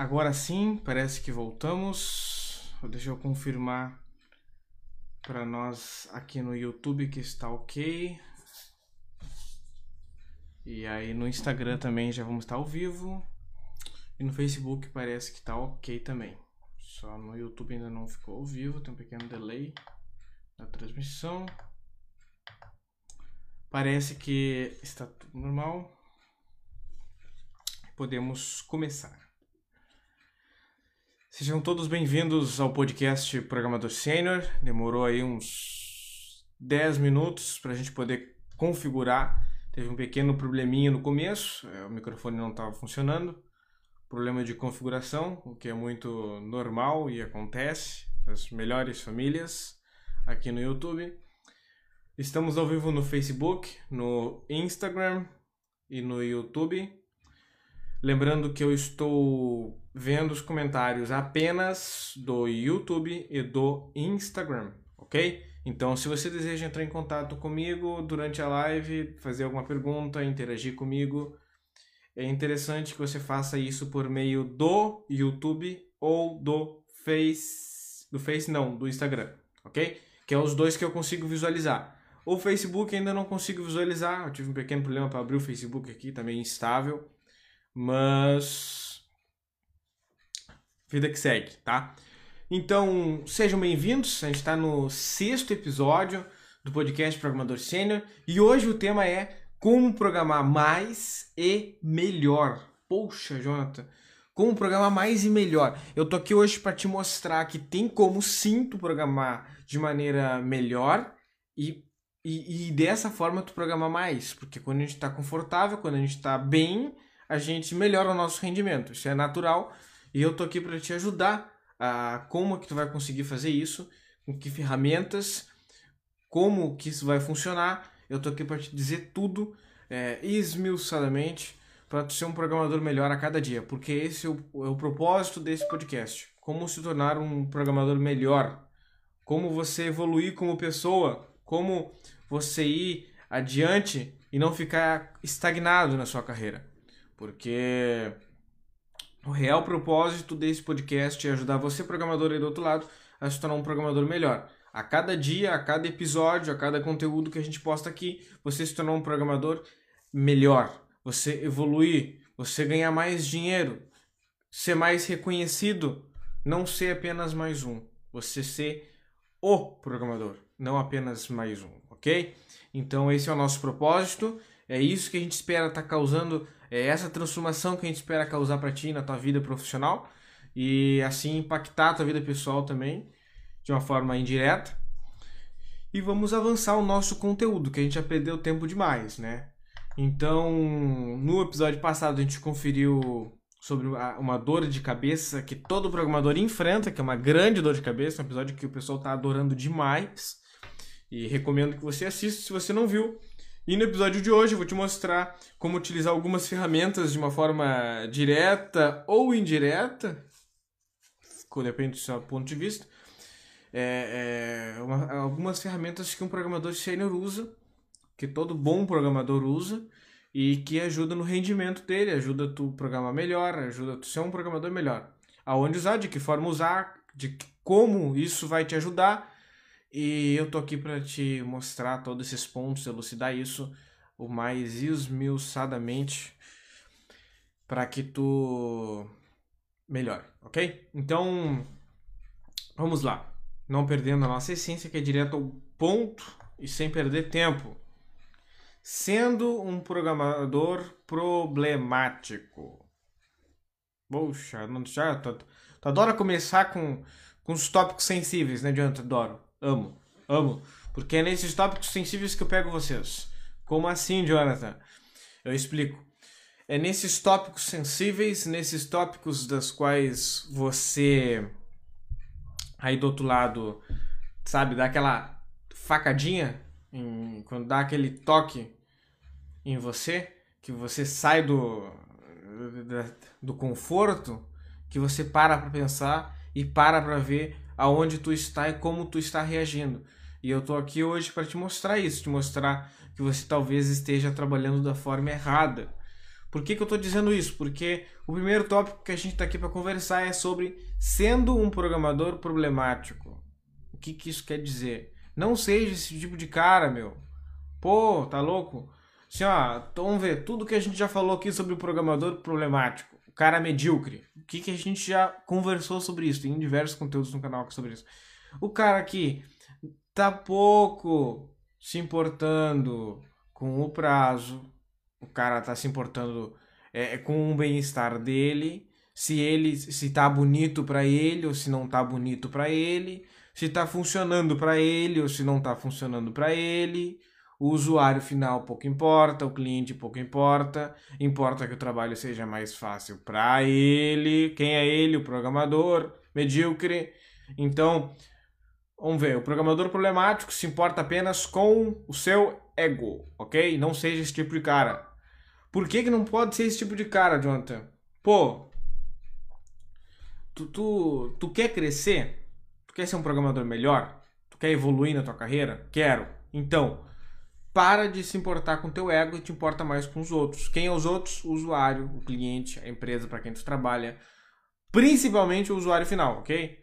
Agora sim, parece que voltamos. Deixa eu confirmar para nós aqui no YouTube que está ok. E aí no Instagram também já vamos estar ao vivo. E no Facebook parece que está ok também. Só no YouTube ainda não ficou ao vivo, tem um pequeno delay na transmissão. Parece que está tudo normal. Podemos começar. Sejam todos bem-vindos ao podcast Programador Sênior. Demorou aí uns 10 minutos para a gente poder configurar. Teve um pequeno probleminha no começo, é, o microfone não estava funcionando. Problema de configuração, o que é muito normal e acontece nas melhores famílias aqui no YouTube. Estamos ao vivo no Facebook, no Instagram e no YouTube. Lembrando que eu estou vendo os comentários apenas do YouTube e do Instagram, ok? Então, se você deseja entrar em contato comigo durante a live, fazer alguma pergunta, interagir comigo, é interessante que você faça isso por meio do YouTube ou do Face, do Face não, do Instagram, ok? Que é os dois que eu consigo visualizar. O Facebook ainda não consigo visualizar, eu tive um pequeno problema para abrir o Facebook aqui, também tá instável. Mas. Vida que segue, tá? Então, sejam bem-vindos. A gente está no sexto episódio do podcast Programador Sênior e hoje o tema é como programar mais e melhor. Poxa, Jonathan, como programar mais e melhor. Eu tô aqui hoje para te mostrar que tem como sim tu programar de maneira melhor e, e, e dessa forma tu programar mais. Porque quando a gente está confortável, quando a gente está bem, a gente melhora o nosso rendimento. Isso é natural e eu tô aqui para te ajudar a como que tu vai conseguir fazer isso, com que ferramentas, como que isso vai funcionar. Eu tô aqui para te dizer tudo é, esmiuçadamente para tu ser um programador melhor a cada dia, porque esse é o, é o propósito desse podcast. Como se tornar um programador melhor, como você evoluir como pessoa, como você ir adiante e não ficar estagnado na sua carreira. Porque o real propósito desse podcast é ajudar você, programador aí do outro lado, a se tornar um programador melhor. A cada dia, a cada episódio, a cada conteúdo que a gente posta aqui, você se tornar um programador melhor. Você evoluir, você ganhar mais dinheiro, ser mais reconhecido, não ser apenas mais um. Você ser o programador, não apenas mais um, ok? Então esse é o nosso propósito. É isso que a gente espera estar tá causando é essa transformação que a gente espera causar para ti na tua vida profissional e assim impactar a tua vida pessoal também de uma forma indireta. E vamos avançar o nosso conteúdo, que a gente já perdeu tempo demais, né? Então, no episódio passado a gente conferiu sobre uma dor de cabeça que todo programador enfrenta, que é uma grande dor de cabeça, um episódio que o pessoal está adorando demais. E recomendo que você assista se você não viu. E no episódio de hoje eu vou te mostrar como utilizar algumas ferramentas de uma forma direta ou indireta, depende do seu ponto de vista. É, é, uma, algumas ferramentas que um programador sênior usa, que todo bom programador usa, e que ajuda no rendimento dele, ajuda tu programar melhor, ajuda tu ser um programador melhor. Aonde usar, de que forma usar, de como isso vai te ajudar e eu tô aqui para te mostrar todos esses pontos, elucidar isso o mais esmiuçadamente para que tu melhore, ok? Então, vamos lá. Não perdendo a nossa essência, que é direto ao ponto e sem perder tempo. Sendo um programador problemático. Poxa, não, já, tu, tu adora começar com, com os tópicos sensíveis, né, Jonathan? Adoro. Amo, amo. Porque é nesses tópicos sensíveis que eu pego vocês. Como assim, Jonathan? Eu explico. É nesses tópicos sensíveis, nesses tópicos das quais você aí do outro lado, sabe, dá aquela facadinha em, quando dá aquele toque em você, que você sai do do conforto, que você para para pensar e para para ver aonde tu está e como tu está reagindo. E eu tô aqui hoje para te mostrar isso, te mostrar que você talvez esteja trabalhando da forma errada. Por que, que eu estou dizendo isso? Porque o primeiro tópico que a gente está aqui para conversar é sobre sendo um programador problemático. O que, que isso quer dizer? Não seja esse tipo de cara, meu. Pô, tá louco? Assim, ó, vamos ver, tudo que a gente já falou aqui sobre o programador problemático, cara medíocre. O que, que a gente já conversou sobre isso? Tem diversos conteúdos no canal sobre isso. O cara que tá pouco se importando com o prazo, o cara tá se importando é, com o bem-estar dele, se ele se tá bonito para ele ou se não tá bonito para ele, se tá funcionando para ele ou se não tá funcionando para ele. O usuário final pouco importa, o cliente pouco importa, importa que o trabalho seja mais fácil para ele. Quem é ele? O programador medíocre. Então, vamos ver, o programador problemático se importa apenas com o seu ego, ok? Não seja esse tipo de cara. Por que, que não pode ser esse tipo de cara, Jonathan? Pô, tu, tu, tu quer crescer? Tu quer ser um programador melhor? Tu quer evoluir na tua carreira? Quero. Então, para de se importar com teu ego e te importa mais com os outros. Quem é os outros? O usuário, o cliente, a empresa para quem tu trabalha. Principalmente o usuário final, ok?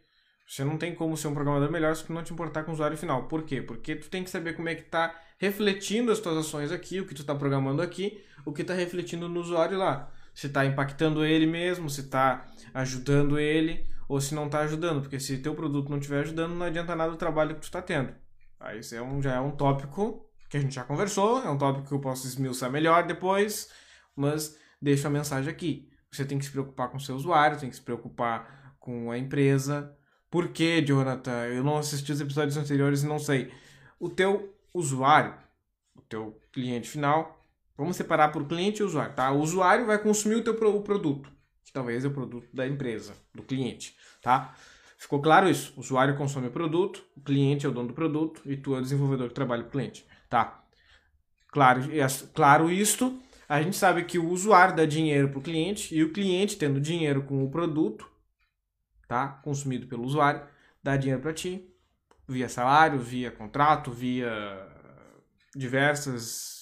Você não tem como ser um programador melhor se tu não te importar com o usuário final. Por quê? Porque tu tem que saber como é que está refletindo as tuas ações aqui, o que tu está programando aqui, o que está refletindo no usuário lá. Se está impactando ele mesmo, se está ajudando ele, ou se não está ajudando. Porque se teu produto não estiver ajudando, não adianta nada o trabalho que tu está tendo. Aí isso é um, já é um tópico que a gente já conversou, é um tópico que eu posso esmiuçar melhor depois, mas deixo a mensagem aqui. Você tem que se preocupar com o seu usuário, tem que se preocupar com a empresa, por que, Jonathan? Eu não assisti os episódios anteriores e não sei. O teu usuário, o teu cliente final, vamos separar por cliente e usuário, tá? O usuário vai consumir o teu o produto, que talvez é o produto da empresa, do cliente, tá? Ficou claro isso? O usuário consome o produto, o cliente é o dono do produto e tu é o desenvolvedor que trabalha com o cliente, tá? Claro, claro isto, a gente sabe que o usuário dá dinheiro para o cliente e o cliente, tendo dinheiro com o produto, tá? Consumido pelo usuário, dá dinheiro para ti, via salário, via contrato, via diversas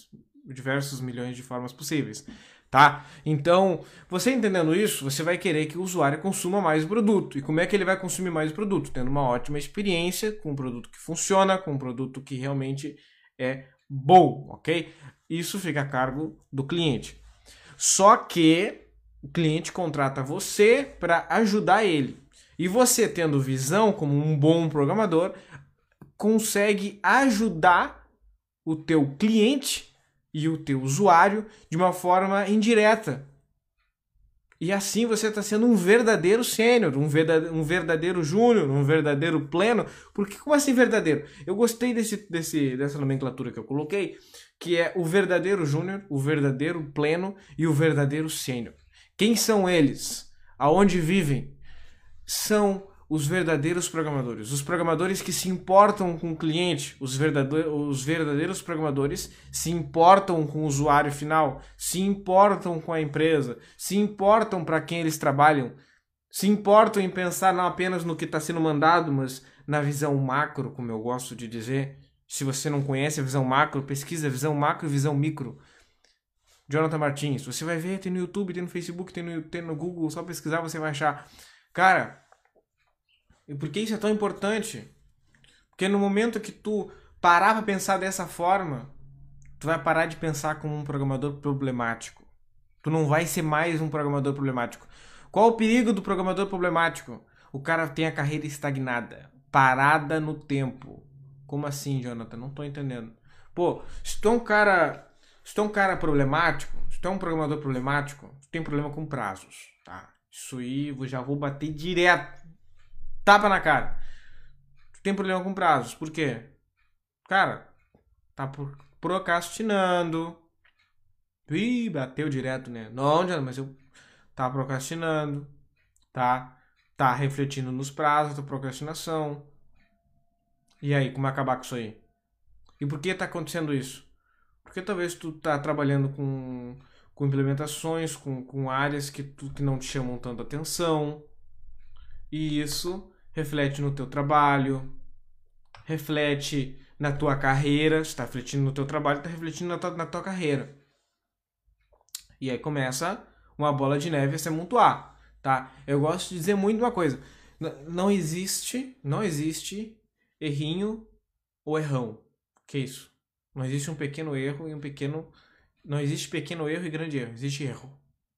diversos milhões de formas possíveis, tá? Então, você entendendo isso, você vai querer que o usuário consuma mais produto. E como é que ele vai consumir mais produto? Tendo uma ótima experiência com um produto que funciona, com um produto que realmente é bom, ok? Isso fica a cargo do cliente. Só que o cliente contrata você para ajudar ele. E você, tendo visão como um bom programador, consegue ajudar o teu cliente e o teu usuário de uma forma indireta. E assim você está sendo um verdadeiro sênior, um verdadeiro, um verdadeiro júnior, um verdadeiro pleno. Porque como assim verdadeiro? Eu gostei desse, desse, dessa nomenclatura que eu coloquei, que é o verdadeiro júnior, o verdadeiro pleno e o verdadeiro sênior. Quem são eles? Aonde vivem? são os verdadeiros programadores. Os programadores que se importam com o cliente, os verdadeiros, os verdadeiros programadores se importam com o usuário final, se importam com a empresa, se importam para quem eles trabalham, se importam em pensar não apenas no que está sendo mandado, mas na visão macro, como eu gosto de dizer. Se você não conhece a visão macro, pesquisa visão macro e visão micro. Jonathan Martins, você vai ver, tem no YouTube, tem no Facebook, tem no, tem no Google, só pesquisar você vai achar. Cara, e por que isso é tão importante? Porque no momento que tu parar para pensar dessa forma, tu vai parar de pensar como um programador problemático. Tu não vai ser mais um programador problemático. Qual o perigo do programador problemático? O cara tem a carreira estagnada, parada no tempo. Como assim, Jonathan? Não tô entendendo. Pô, se tu é um cara, se tu é um cara problemático, se tu é um programador problemático, tu tem problema com prazos, tá? Isso aí eu já vou bater direto. Tapa na cara. Tu tem problema com prazos. Por quê? Cara, tá procrastinando. Ih, bateu direto, né? Não, mas eu tá procrastinando. Tá? Tá refletindo nos prazos da procrastinação. E aí, como acabar com isso aí? E por que tá acontecendo isso? Porque talvez tu tá trabalhando com com implementações, com, com áreas que, tu, que não te chamam tanta atenção. E isso reflete no teu trabalho, reflete na tua carreira, está refletindo no teu trabalho, está refletindo na tua, na tua carreira. E aí começa uma bola de neve a se amontoar, tá? Eu gosto de dizer muito uma coisa. Não existe, não existe errinho ou errão. Que isso? Não existe um pequeno erro e um pequeno não existe pequeno erro e grande erro, existe erro,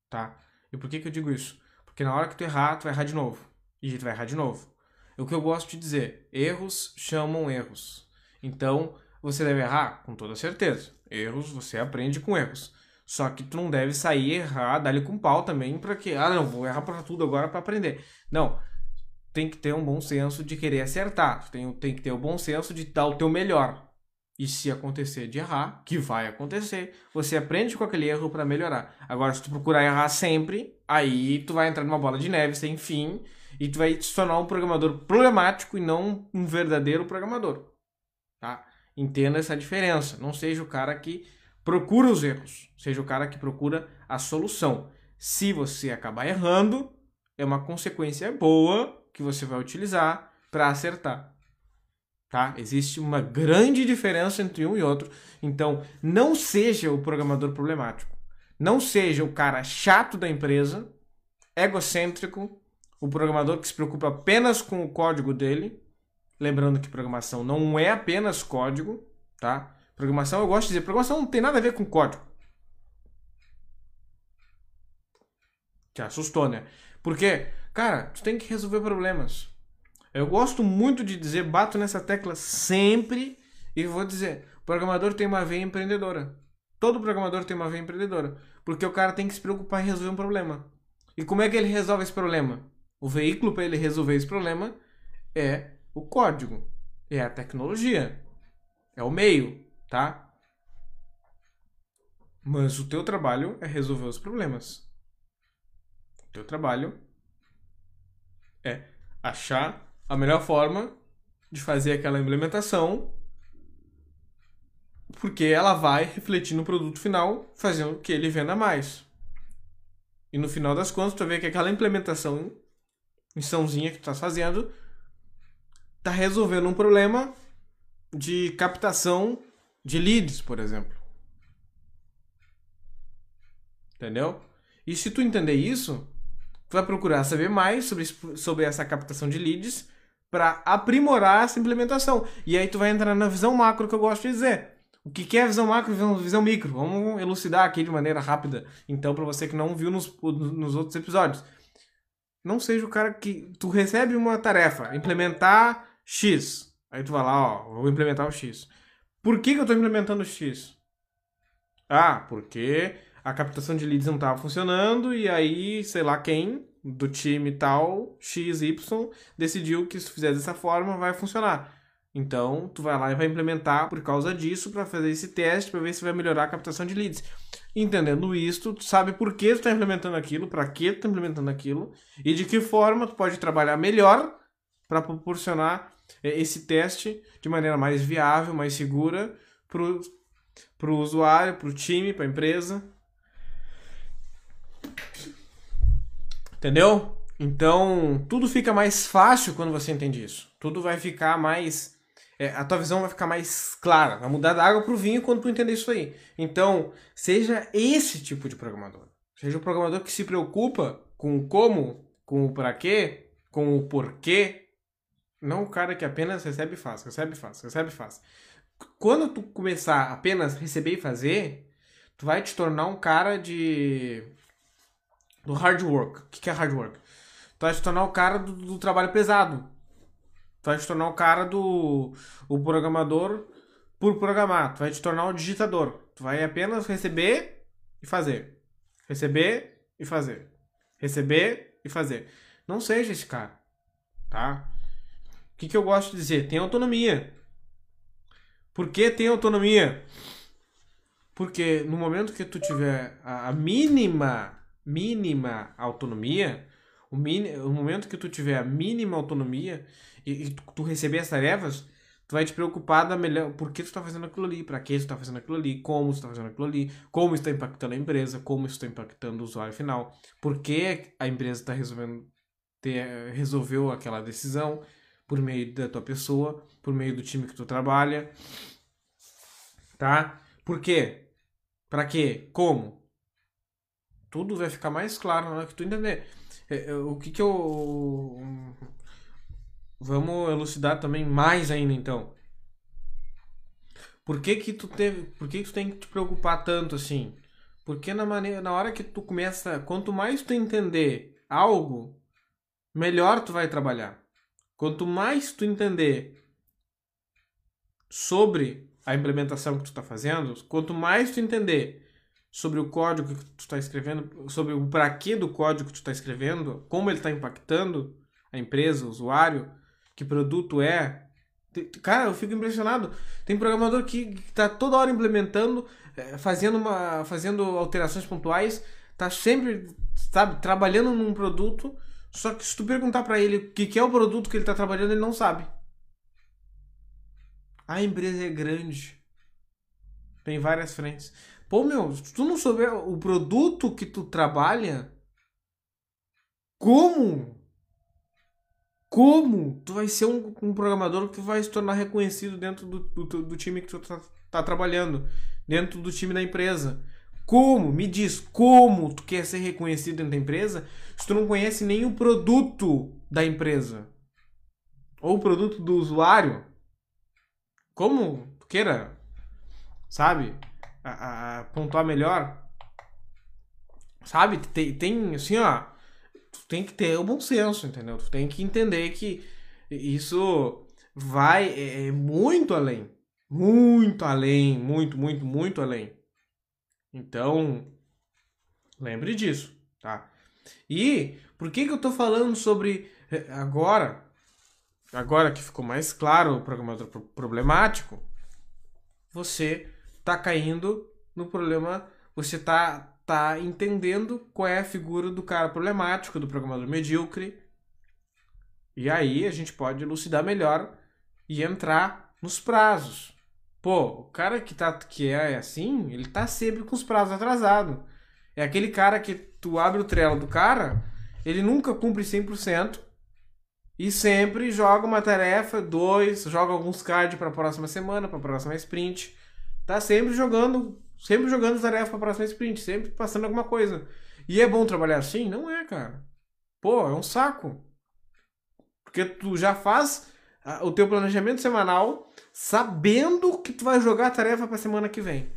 tá? E por que que eu digo isso? Porque na hora que tu errar, tu vai errar de novo. E tu vai errar de novo. O que eu gosto de dizer, erros chamam erros. Então, você deve errar? Com toda certeza. Erros, você aprende com erros. Só que tu não deve sair errar, dar-lhe com pau também, para que, ah, não, vou errar para tudo agora para aprender. Não. Tem que ter um bom senso de querer acertar. Tem, tem que ter o um bom senso de dar o teu melhor. E se acontecer de errar, que vai acontecer, você aprende com aquele erro para melhorar. Agora, se tu procurar errar sempre, aí tu vai entrar numa bola de neve sem fim e tu vai se tornar um programador problemático e não um verdadeiro programador. Tá? Entenda essa diferença. Não seja o cara que procura os erros, seja o cara que procura a solução. Se você acabar errando, é uma consequência boa que você vai utilizar para acertar tá? Existe uma grande diferença entre um e outro. Então, não seja o programador problemático. Não seja o cara chato da empresa, egocêntrico, o programador que se preocupa apenas com o código dele. Lembrando que programação não é apenas código, tá? Programação, eu gosto de dizer, programação não tem nada a ver com código. Te assustou, né? Porque, cara, tu tem que resolver problemas. Eu gosto muito de dizer, bato nessa tecla sempre e vou dizer: programador tem uma veia empreendedora. Todo programador tem uma veia empreendedora. Porque o cara tem que se preocupar em resolver um problema. E como é que ele resolve esse problema? O veículo para ele resolver esse problema é o código, é a tecnologia, é o meio, tá? Mas o teu trabalho é resolver os problemas. O teu trabalho é achar a melhor forma de fazer aquela implementação, porque ela vai refletir no produto final, fazendo que ele venda mais. E no final das contas, tu ver que aquela implementação, missãozinha que tu está fazendo, está resolvendo um problema de captação de leads, por exemplo. Entendeu? E se tu entender isso, tu vai procurar saber mais sobre, sobre essa captação de leads para aprimorar essa implementação. E aí tu vai entrar na visão macro que eu gosto de dizer. O que é visão macro e visão micro? Vamos elucidar aqui de maneira rápida. Então, para você que não viu nos, nos outros episódios. Não seja o cara que tu recebe uma tarefa, implementar X. Aí tu vai lá, ó, vou implementar o X. Por que, que eu estou implementando o X? Ah, porque a captação de leads não estava funcionando e aí, sei lá quem, do time tal, XY, decidiu que se fizer dessa forma vai funcionar. Então, tu vai lá e vai implementar por causa disso para fazer esse teste para ver se vai melhorar a captação de leads. Entendendo isso, tu sabe por que tu está implementando aquilo, para que tu está implementando aquilo e de que forma tu pode trabalhar melhor para proporcionar eh, esse teste de maneira mais viável, mais segura para o usuário, para o time, para a empresa Entendeu? Então, tudo fica mais fácil quando você entende isso. Tudo vai ficar mais. É, a tua visão vai ficar mais clara. Vai mudar da água pro vinho quando tu entender isso aí. Então, seja esse tipo de programador. Seja o programador que se preocupa com o como, com o para quê, com o porquê. Não o cara que apenas recebe e faz, recebe e faz, recebe e faz. Quando tu começar apenas receber e fazer, tu vai te tornar um cara de do hard work. O que é hard work? Tu vai se tornar o cara do, do trabalho pesado. Tu vai se tornar o cara do o programador por programar. Tu vai te tornar o digitador. Tu vai apenas receber e fazer. Receber e fazer. Receber e fazer. Não seja esse cara. Tá? O que, que eu gosto de dizer? Tem autonomia. Por que tem autonomia? Porque no momento que tu tiver a mínima mínima autonomia, o, momento que tu tiver a mínima autonomia e, e tu, tu, receber as tarefas, tu vai te preocupar da melhor, por que tu está fazendo aquilo ali, para que tu está fazendo aquilo ali, como tu está fazendo aquilo ali, como está impactando a empresa, como está impactando o usuário final, por que a empresa está resolvendo ter, resolveu aquela decisão por meio da tua pessoa, por meio do time que tu trabalha, tá? Por quê? Para quê? Como? Tudo vai ficar mais claro na hora que tu entender. É, é, o que que eu. Vamos elucidar também mais ainda então. Por que que tu teve. Por que que tu tem que te preocupar tanto assim? Porque na, maneira, na hora que tu começa. Quanto mais tu entender algo, melhor tu vai trabalhar. Quanto mais tu entender sobre a implementação que tu está fazendo, quanto mais tu entender sobre o código que tu está escrevendo, sobre o para que do código que tu está escrevendo, como ele está impactando a empresa, o usuário, que produto é. Cara, eu fico impressionado. Tem programador que está toda hora implementando, é, fazendo, uma, fazendo alterações pontuais, tá sempre, sabe, trabalhando num produto, só que se tu perguntar para ele o que, que é o produto que ele está trabalhando, ele não sabe. A empresa é grande. Tem várias frentes. Pô, meu, se tu não souber o produto que tu trabalha, como? Como tu vai ser um, um programador que vai se tornar reconhecido dentro do, do, do time que tu tá, tá trabalhando, dentro do time da empresa? Como? Me diz, como tu quer ser reconhecido dentro da empresa se tu não conhece o produto da empresa? Ou o produto do usuário? Como tu queira, sabe, a, a pontuar melhor? Sabe, tem, tem assim, ó, tu tem que ter o bom senso, entendeu? Tu tem que entender que isso vai é, é muito além. Muito além, muito, muito, muito além. Então, lembre disso, tá? E por que que eu tô falando sobre é, agora agora que ficou mais claro o programador problemático, você tá caindo no problema, você tá, tá entendendo qual é a figura do cara problemático, do programador medíocre. E aí a gente pode elucidar melhor e entrar nos prazos. Pô, o cara que, tá, que é assim, ele tá sempre com os prazos atrasados. É aquele cara que tu abre o trelo do cara, ele nunca cumpre 100%, e sempre joga uma tarefa, dois, joga alguns cards para a próxima semana, para a próxima sprint. Tá sempre jogando, sempre jogando tarefa para próxima sprint, sempre passando alguma coisa. E é bom trabalhar assim? Não é, cara. Pô, é um saco. Porque tu já faz o teu planejamento semanal sabendo que tu vai jogar a tarefa para semana que vem.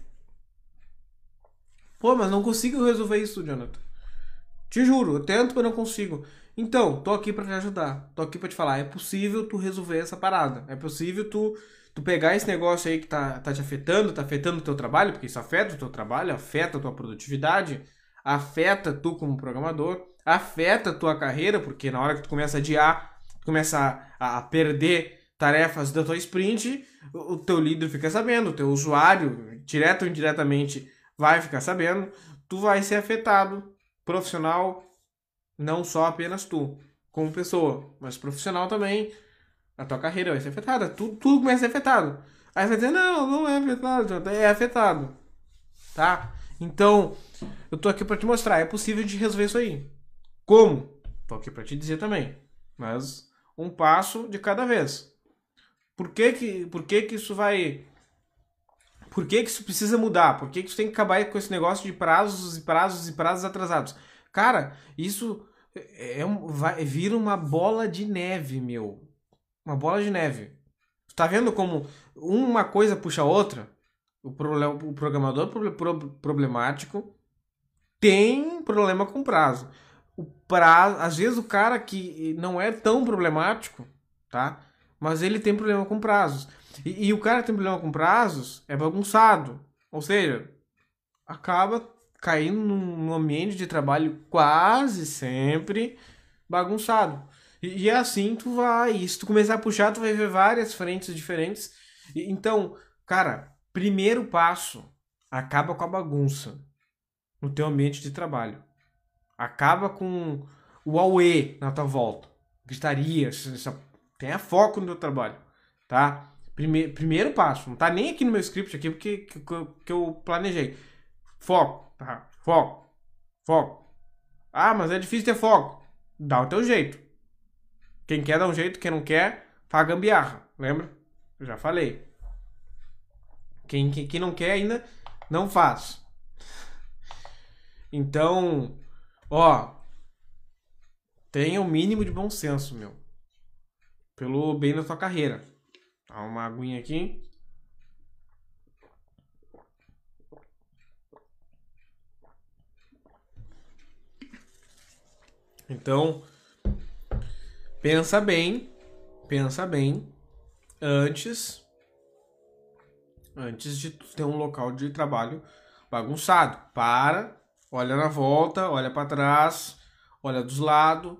Pô, mas não consigo resolver isso, Jonathan. Te juro, eu tento, mas não consigo. Então, tô aqui para te ajudar. Tô aqui para te falar, é possível tu resolver essa parada. É possível tu tu pegar esse negócio aí que tá, tá te afetando, tá afetando o teu trabalho, porque isso afeta o teu trabalho, afeta a tua produtividade, afeta tu como programador, afeta a tua carreira, porque na hora que tu começa a adiar, tu começa a, a perder tarefas da tua sprint, o, o teu líder fica sabendo, o teu usuário, direto ou indiretamente, vai ficar sabendo, tu vai ser afetado, profissional, não só apenas tu, como pessoa, mas profissional também. A tua carreira vai ser afetada. Tudo, tudo começa a ser afetado. Aí você vai dizer, não, não é afetado, é afetado. Tá? Então, eu tô aqui para te mostrar, é possível de resolver isso aí. Como? Tô aqui para te dizer também. Mas um passo de cada vez. Por que que, por que, que isso vai por que, que isso precisa mudar? Por que, que isso tem que acabar com esse negócio de prazos e prazos e prazos atrasados? Cara, isso é, é vai, vira uma bola de neve, meu. Uma bola de neve. Tá vendo como uma coisa puxa a outra? O, problema, o programador problemático tem problema com prazo. O prazo, às vezes o cara que não é tão problemático, tá? Mas ele tem problema com prazos. E, e o cara que tem problema com prazos é bagunçado. Ou seja, acaba caindo num ambiente de trabalho quase sempre bagunçado. E, e é assim tu vai. E se tu começar a puxar, tu vai ver várias frentes diferentes. E, então, cara, primeiro passo, acaba com a bagunça no teu ambiente de trabalho. Acaba com o auê na tua volta. Gritaria, tenha foco no teu trabalho, tá? Primeiro, primeiro passo, não tá nem aqui no meu script aqui porque que, que, que eu planejei. Foco. Tá. Foco. Foco. Ah, mas é difícil ter foco. Dá o teu jeito. Quem quer dá um jeito, quem não quer, faz gambiarra. Lembra? Eu já falei. Quem, quem, quem não quer ainda, não faz. Então, ó, tenha o um mínimo de bom senso, meu. Pelo bem da tua carreira. Dá uma aguinha aqui. Então, pensa bem, pensa bem antes antes de ter um local de trabalho bagunçado. Para, olha na volta, olha para trás, olha dos lados,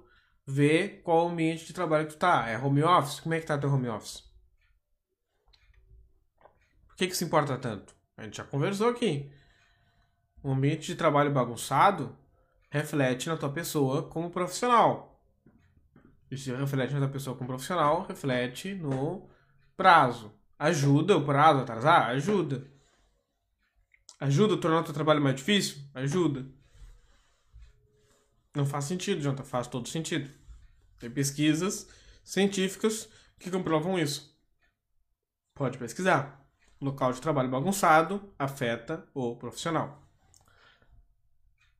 vê qual ambiente de trabalho que tu tá. É home office? Como é que tá teu home office? Por que que se importa tanto? A gente já conversou aqui. Um ambiente de trabalho bagunçado reflete na tua pessoa como profissional. Se reflete na pessoa como profissional, reflete no prazo. Ajuda o prazo a atrasar? Ajuda. Ajuda a tornar o teu trabalho mais difícil? Ajuda. Não faz sentido, Jonathan. Faz todo sentido. Tem pesquisas científicas que comprovam isso. Pode pesquisar. Local de trabalho bagunçado afeta o profissional.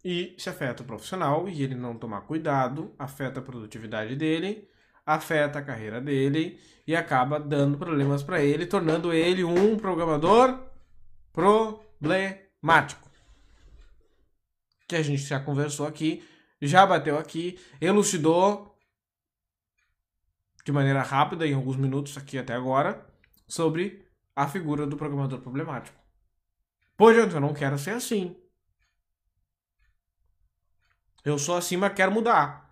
E se afeta o profissional e ele não tomar cuidado, afeta a produtividade dele, afeta a carreira dele e acaba dando problemas para ele, tornando ele um programador problemático. Que a gente já conversou aqui, já bateu aqui, elucidou de maneira rápida, em alguns minutos aqui até agora, sobre a figura do programador problemático. Gente, eu não quero ser assim. Eu sou assim, mas quero mudar.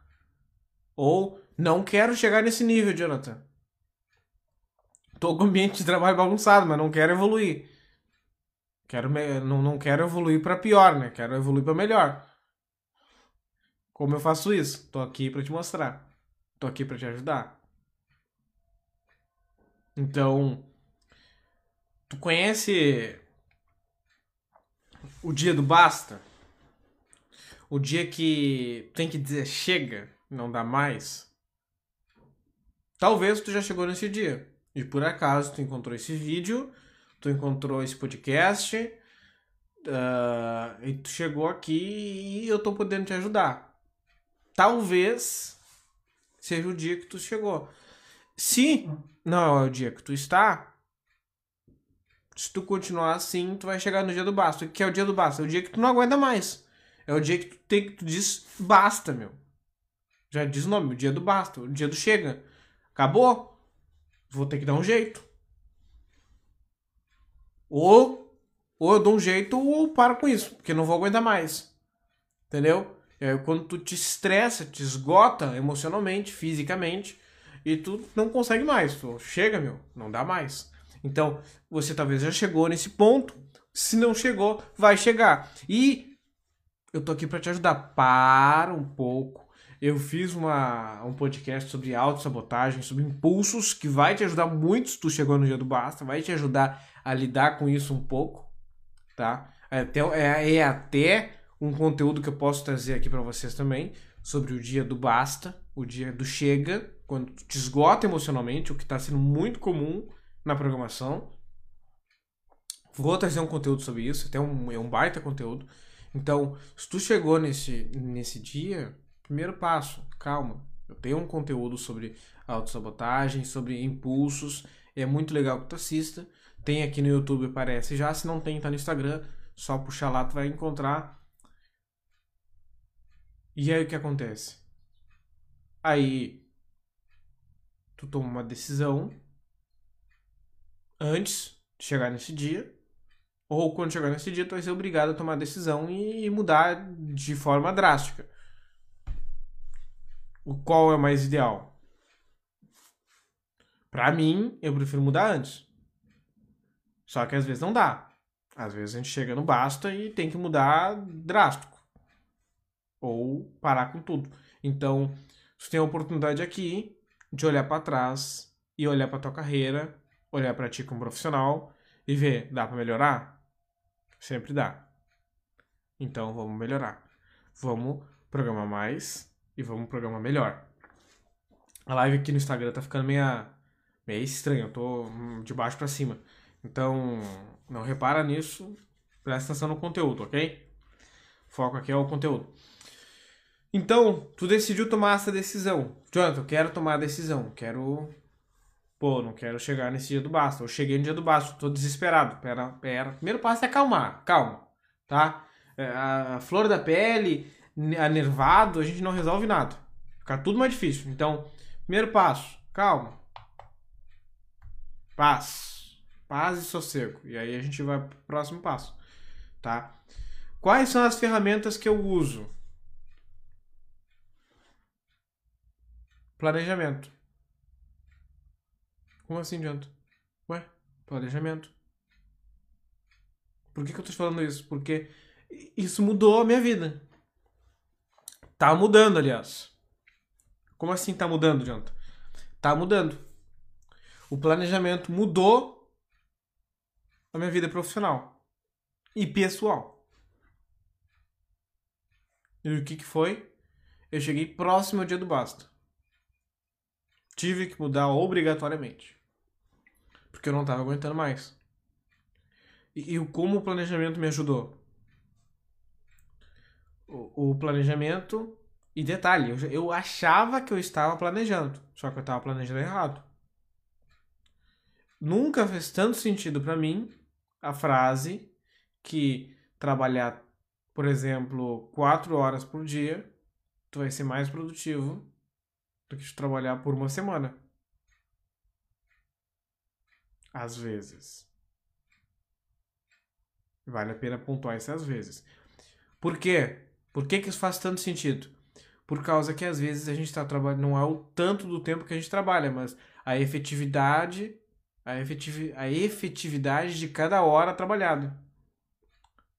Ou não quero chegar nesse nível, Jonathan. Tô com o ambiente de trabalho bagunçado, mas não quero evoluir. Quero me... não, não quero evoluir para pior, né? Quero evoluir para melhor. Como eu faço isso? Tô aqui para te mostrar. Tô aqui para te ajudar. Então, tu conhece o dia do basta? O dia que tem que dizer chega, não dá mais. Talvez tu já chegou nesse dia. E por acaso tu encontrou esse vídeo, tu encontrou esse podcast, uh, e tu chegou aqui e eu tô podendo te ajudar. Talvez seja o dia que tu chegou. Se não é o dia que tu está, se tu continuar assim, tu vai chegar no dia do basta. O que é o dia do basta? É o dia que tu não aguenta mais. É o dia que tu, tem, que tu diz basta, meu. Já diz o nome, o dia do basta, o dia do chega. Acabou. Vou ter que dar um jeito. Ou, ou eu dou um jeito ou paro com isso, porque não vou aguentar mais. Entendeu? É quando tu te estressa, te esgota emocionalmente, fisicamente, e tu não consegue mais. Tu chega, meu, não dá mais. Então, você talvez já chegou nesse ponto. Se não chegou, vai chegar. E eu tô aqui para te ajudar. Para um pouco. Eu fiz uma, um podcast sobre autossabotagem, sobre impulsos, que vai te ajudar muito se tu chegou no dia do basta, vai te ajudar a lidar com isso um pouco, tá? É até, é, é até um conteúdo que eu posso trazer aqui para vocês também, sobre o dia do basta, o dia do chega, quando te esgota emocionalmente, o que está sendo muito comum na programação. Vou trazer um conteúdo sobre isso, até um, é um baita conteúdo. Então, se tu chegou nesse, nesse dia, primeiro passo, calma. Eu tenho um conteúdo sobre autossabotagem, sobre impulsos. É muito legal que tu assista. Tem aqui no YouTube, aparece já. Se não tem, tá no Instagram. Só puxar lá, tu vai encontrar. E aí o que acontece? Aí tu toma uma decisão antes de chegar nesse dia ou quando chegar nesse dia, tu vai ser obrigado a tomar decisão e mudar de forma drástica. O qual é o mais ideal? Para mim, eu prefiro mudar antes. Só que às vezes não dá. Às vezes a gente chega no basta e tem que mudar drástico. Ou parar com tudo. Então, você tem a oportunidade aqui de olhar para trás e olhar para tua carreira, olhar para ti como profissional e ver, dá para melhorar? Sempre dá. Então vamos melhorar. Vamos programar mais e vamos programar melhor. A live aqui no Instagram tá ficando meia, meio estranha. Eu tô hum, de baixo para cima. Então não repara nisso. Presta atenção no conteúdo, ok? foco aqui é o conteúdo. Então, tu decidiu tomar essa decisão. Jonathan, eu quero tomar a decisão. Quero. Pô, não quero chegar nesse dia do basta. Eu cheguei no dia do basta, tô desesperado. Pera, pera. Primeiro passo é acalmar. Calma, tá? É, a flor da pele, a nervado, a gente não resolve nada. Fica tudo mais difícil. Então, primeiro passo, calma. Paz. Paz e sossego. E aí a gente vai pro próximo passo, tá? Quais são as ferramentas que eu uso? Planejamento. Como assim, adianta? Ué, planejamento. Por que, que eu te falando isso? Porque isso mudou a minha vida. Tá mudando, aliás. Como assim tá mudando, Janta? Tá mudando. O planejamento mudou a minha vida profissional e pessoal. E o que, que foi? Eu cheguei próximo ao dia do basta. Tive que mudar obrigatoriamente. Porque eu não estava aguentando mais. E, e como o planejamento me ajudou? O, o planejamento. E detalhe, eu, eu achava que eu estava planejando, só que eu estava planejando errado. Nunca fez tanto sentido para mim a frase que trabalhar, por exemplo, quatro horas por dia, tu vai ser mais produtivo do que trabalhar por uma semana. Às vezes. Vale a pena pontuar isso às vezes. Por quê? Por que, que isso faz tanto sentido? Por causa que às vezes a gente está trabalhando, não é o tanto do tempo que a gente trabalha, mas a efetividade, a, a efetividade de cada hora trabalhada.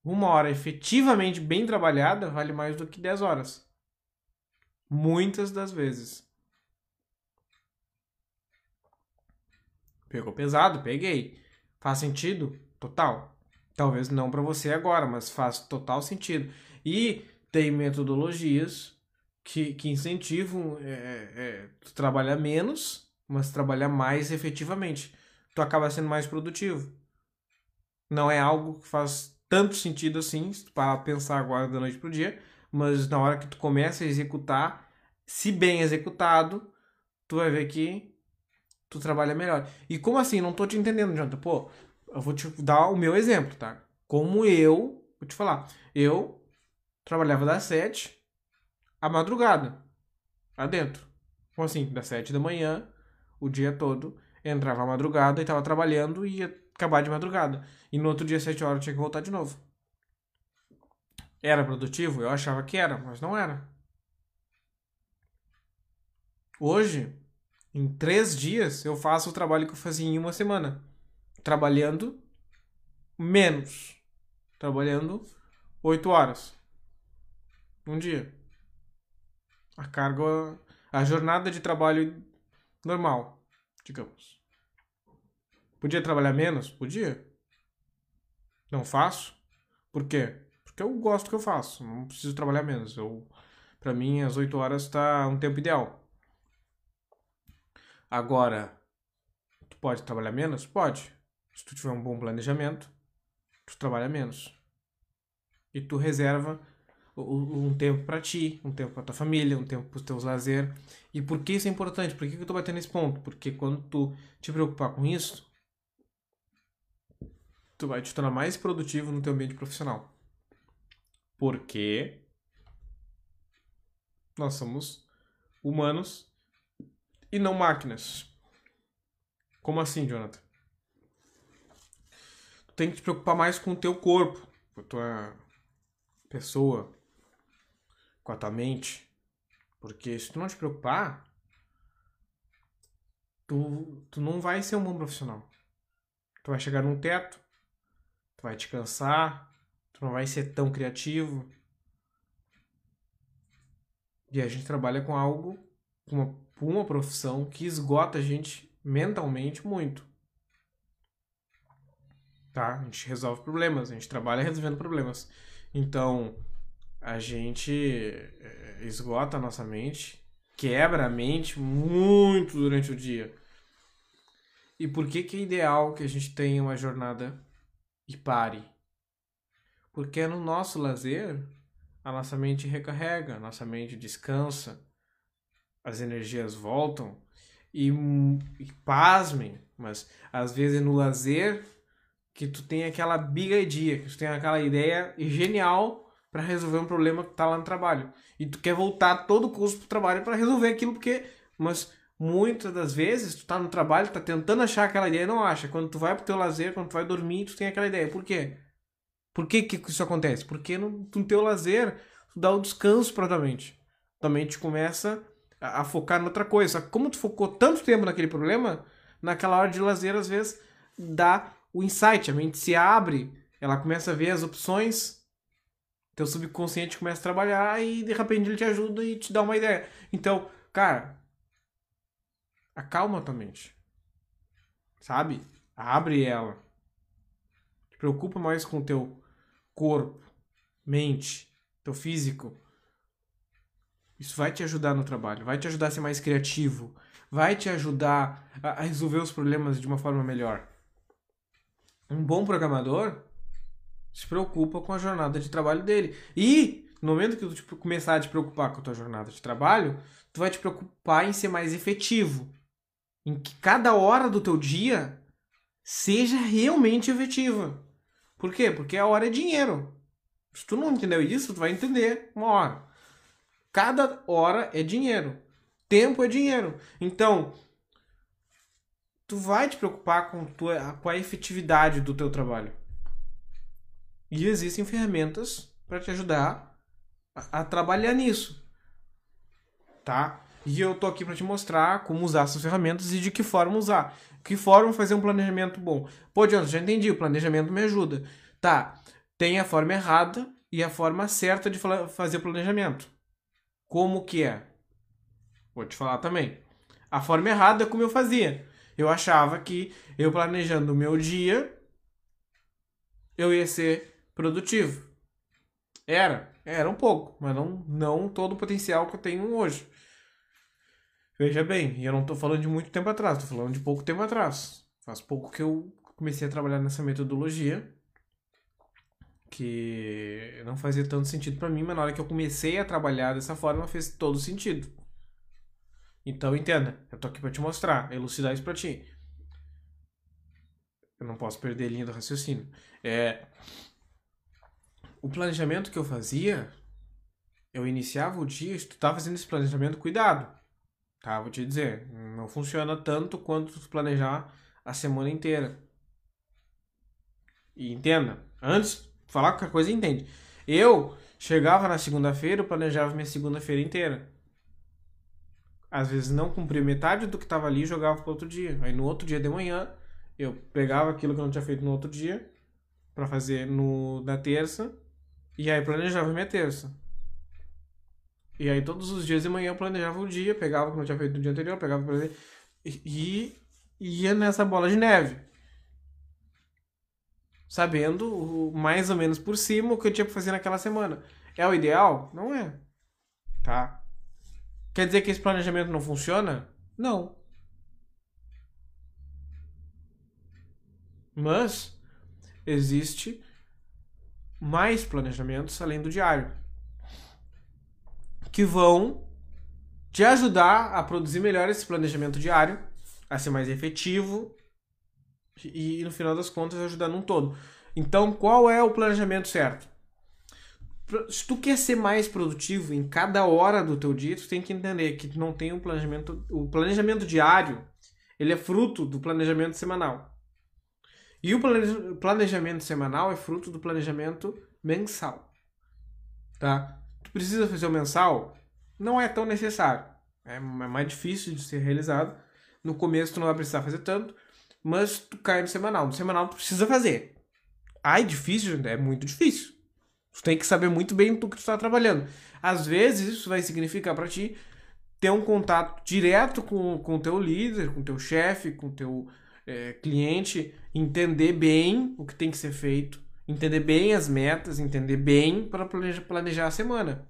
Uma hora efetivamente bem trabalhada vale mais do que 10 horas. Muitas das vezes. Pegou pesado? Peguei. Faz sentido? Total. Talvez não para você agora, mas faz total sentido. E tem metodologias que, que incentivam é, é, tu trabalhar menos, mas trabalhar mais efetivamente. Tu acaba sendo mais produtivo. Não é algo que faz tanto sentido assim, para pensar agora da noite pro dia, mas na hora que tu começa a executar, se bem executado, tu vai ver que tu trabalha melhor. E como assim? Não tô te entendendo, Jonathan. Pô, eu vou te dar o meu exemplo, tá? Como eu, vou te falar, eu trabalhava das sete à madrugada, lá dentro. Como assim? Das sete da manhã, o dia todo, entrava à madrugada e tava trabalhando e ia acabar de madrugada. E no outro dia, sete horas, eu tinha que voltar de novo. Era produtivo? Eu achava que era, mas não era. Hoje, em três dias, eu faço o trabalho que eu fazia em uma semana. Trabalhando menos. Trabalhando oito horas. Um dia. A carga. A jornada de trabalho normal, digamos. Podia trabalhar menos? Podia. Não faço. Por quê? Porque eu gosto do que eu faço. Não preciso trabalhar menos. Eu, para mim, as oito horas está um tempo ideal. Agora, tu pode trabalhar menos? Pode. Se tu tiver um bom planejamento, tu trabalha menos. E tu reserva um tempo para ti, um tempo para tua família, um tempo para os teus lazer. E por que isso é importante? Por que, que eu tô batendo nesse ponto? Porque quando tu te preocupar com isso, tu vai te tornar mais produtivo no teu ambiente profissional. Porque nós somos humanos e não máquinas. Como assim, Jonathan? Tu tem que te preocupar mais com o teu corpo, com a tua pessoa, com a tua mente. Porque se tu não te preocupar, tu, tu não vai ser um bom profissional. Tu vai chegar num teto, tu vai te cansar, tu não vai ser tão criativo. E a gente trabalha com algo, com uma uma profissão que esgota a gente mentalmente muito. Tá? A gente resolve problemas, a gente trabalha resolvendo problemas. Então, a gente eh, esgota a nossa mente, quebra a mente muito durante o dia. E por que, que é ideal que a gente tenha uma jornada e pare? Porque é no nosso lazer a nossa mente recarrega, a nossa mente descansa, as energias voltam e, e pasmem, mas às vezes no lazer que tu tem aquela big idea, que tu tem aquela ideia genial para resolver um problema que tá lá no trabalho. E tu quer voltar todo o custo pro trabalho para resolver aquilo porque mas muitas das vezes tu tá no trabalho, tá tentando achar aquela ideia e não acha. Quando tu vai pro teu lazer, quando tu vai dormir, tu tem aquela ideia. Por quê? Por que, que isso acontece? Porque no, no teu lazer, tu dá o descanso pra tua mente. Tua mente começa a, a focar em outra coisa. Como tu focou tanto tempo naquele problema, naquela hora de lazer, às vezes, dá o insight. A mente se abre, ela começa a ver as opções. Teu subconsciente começa a trabalhar e de repente ele te ajuda e te dá uma ideia. Então, cara, acalma tua mente. Sabe? Abre ela. Te preocupa mais com teu corpo, mente, teu físico. Isso vai te ajudar no trabalho, vai te ajudar a ser mais criativo, vai te ajudar a resolver os problemas de uma forma melhor. Um bom programador se preocupa com a jornada de trabalho dele. E no momento que tu tipo, começar a te preocupar com a tua jornada de trabalho, tu vai te preocupar em ser mais efetivo. Em que cada hora do teu dia seja realmente efetiva. Por quê? Porque a hora é dinheiro. Se tu não entendeu isso, tu vai entender uma hora. Cada hora é dinheiro. Tempo é dinheiro. Então, tu vai te preocupar com, tua, com a efetividade do teu trabalho. E existem ferramentas para te ajudar a, a, trabalhar nisso. Tá? E eu tô aqui para te mostrar como usar essas ferramentas e de que forma usar. Que forma fazer um planejamento bom? Pô, Jonathan, já entendi, o planejamento me ajuda. Tá, tem a forma errada e a forma certa de fazer planejamento. Como que é? Vou te falar também. A forma errada é como eu fazia. Eu achava que eu planejando o meu dia, eu ia ser produtivo. Era, era um pouco, mas não, não todo o potencial que eu tenho hoje. Veja bem, e eu não estou falando de muito tempo atrás, estou falando de pouco tempo atrás. Faz pouco que eu comecei a trabalhar nessa metodologia, que não fazia tanto sentido para mim, mas na hora que eu comecei a trabalhar dessa forma fez todo sentido. Então entenda, eu tô aqui para te mostrar, elucidar isso para ti. Eu não posso perder a linha do raciocínio. É, o planejamento que eu fazia, eu iniciava o dia, tu tá fazendo esse planejamento, cuidado Tá, vou te dizer, não funciona tanto quanto planejar a semana inteira. E entenda, antes falar qualquer coisa, entende. Eu chegava na segunda-feira, eu planejava minha segunda-feira inteira. Às vezes não cumpria metade do que estava ali e jogava para outro dia. Aí no outro dia de manhã, eu pegava aquilo que eu não tinha feito no outro dia para fazer no na terça e aí planejava minha terça. E aí todos os dias de manhã eu planejava o dia, pegava o que não tinha feito no dia anterior, pegava pra fazer, e, e ia nessa bola de neve. Sabendo mais ou menos por cima o que eu tinha que fazer naquela semana. É o ideal? Não é. Tá? Quer dizer que esse planejamento não funciona? Não. Mas existe mais planejamentos além do diário que vão te ajudar a produzir melhor esse planejamento diário, a ser mais efetivo e, no final das contas, ajudar num todo. Então, qual é o planejamento certo? Se tu quer ser mais produtivo em cada hora do teu dia, tu tem que entender que tu não tem um planejamento... O planejamento diário, ele é fruto do planejamento semanal. E o planejamento semanal é fruto do planejamento mensal. Tá? Tu precisa fazer o mensal? Não é tão necessário. É mais difícil de ser realizado. No começo tu não vai precisar fazer tanto, mas tu cai no semanal. No semanal tu precisa fazer. Ai, difícil, é muito difícil. Tu tem que saber muito bem o que tu está trabalhando. Às vezes isso vai significar para ti ter um contato direto com, com o teu líder, com o teu chefe, com o teu é, cliente, entender bem o que tem que ser feito entender bem as metas, entender bem para planejar, planejar a semana.